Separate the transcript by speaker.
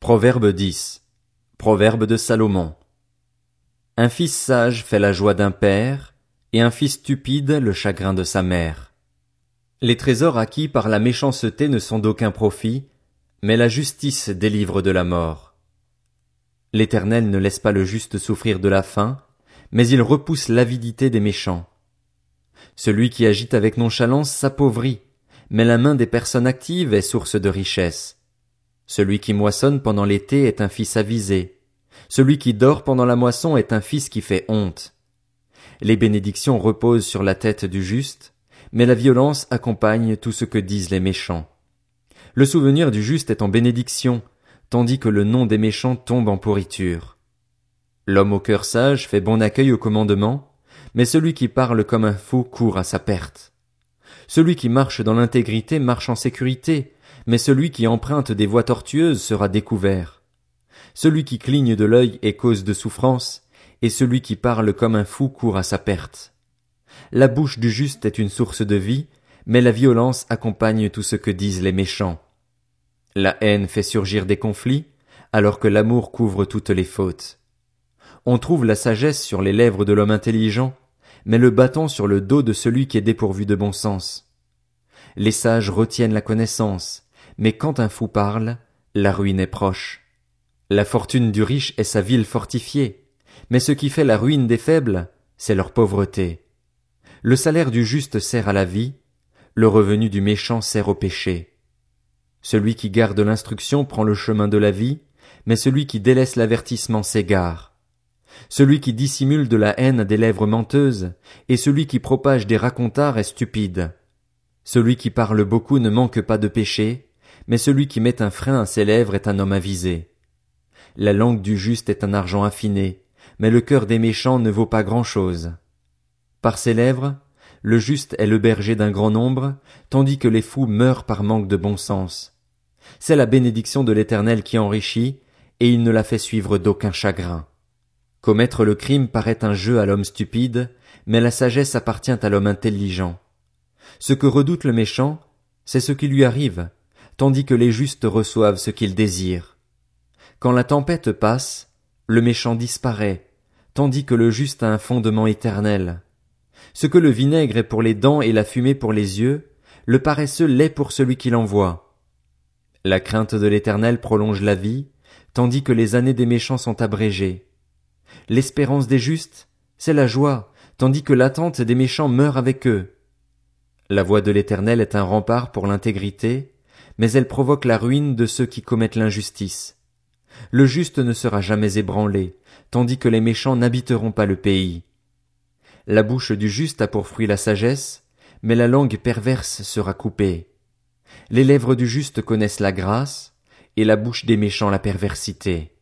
Speaker 1: Proverbe 10. Proverbe de Salomon. Un fils sage fait la joie d'un père, et un fils stupide le chagrin de sa mère. Les trésors acquis par la méchanceté ne sont d'aucun profit, mais la justice délivre de la mort. L'Éternel ne laisse pas le juste souffrir de la faim, mais il repousse l'avidité des méchants. Celui qui agite avec nonchalance s'appauvrit, mais la main des personnes actives est source de richesse. Celui qui moissonne pendant l'été est un fils avisé. Celui qui dort pendant la moisson est un fils qui fait honte. Les bénédictions reposent sur la tête du juste, mais la violence accompagne tout ce que disent les méchants. Le souvenir du juste est en bénédiction, tandis que le nom des méchants tombe en pourriture. L'homme au cœur sage fait bon accueil au commandement, mais celui qui parle comme un fou court à sa perte. Celui qui marche dans l'intégrité marche en sécurité, mais celui qui emprunte des voies tortueuses sera découvert. Celui qui cligne de l'œil est cause de souffrance, et celui qui parle comme un fou court à sa perte. La bouche du juste est une source de vie, mais la violence accompagne tout ce que disent les méchants. La haine fait surgir des conflits, alors que l'amour couvre toutes les fautes. On trouve la sagesse sur les lèvres de l'homme intelligent, mais le bâton sur le dos de celui qui est dépourvu de bon sens. Les sages retiennent la connaissance, mais quand un fou parle, la ruine est proche. La fortune du riche est sa ville fortifiée, mais ce qui fait la ruine des faibles, c'est leur pauvreté. Le salaire du juste sert à la vie, le revenu du méchant sert au péché. Celui qui garde l'instruction prend le chemin de la vie, mais celui qui délaisse l'avertissement s'égare. Celui qui dissimule de la haine des lèvres menteuses, et celui qui propage des racontards est stupide. Celui qui parle beaucoup ne manque pas de péché, mais celui qui met un frein à ses lèvres est un homme avisé. La langue du juste est un argent affiné, mais le cœur des méchants ne vaut pas grand chose. Par ses lèvres, le juste est le berger d'un grand nombre, tandis que les fous meurent par manque de bon sens. C'est la bénédiction de l'Éternel qui enrichit, et il ne la fait suivre d'aucun chagrin. Commettre le crime paraît un jeu à l'homme stupide, mais la sagesse appartient à l'homme intelligent. Ce que redoute le méchant, c'est ce qui lui arrive, tandis que les justes reçoivent ce qu'ils désirent. Quand la tempête passe, le méchant disparaît, tandis que le juste a un fondement éternel. Ce que le vinaigre est pour les dents et la fumée pour les yeux, le paresseux l'est pour celui qui l'envoie. La crainte de l'éternel prolonge la vie, tandis que les années des méchants sont abrégées. L'espérance des justes, c'est la joie, tandis que l'attente des méchants meurt avec eux. La voix de l'éternel est un rempart pour l'intégrité, mais elle provoque la ruine de ceux qui commettent l'injustice. Le juste ne sera jamais ébranlé, tandis que les méchants n'habiteront pas le pays. La bouche du juste a pour fruit la sagesse, mais la langue perverse sera coupée. Les lèvres du juste connaissent la grâce, et la bouche des méchants la perversité.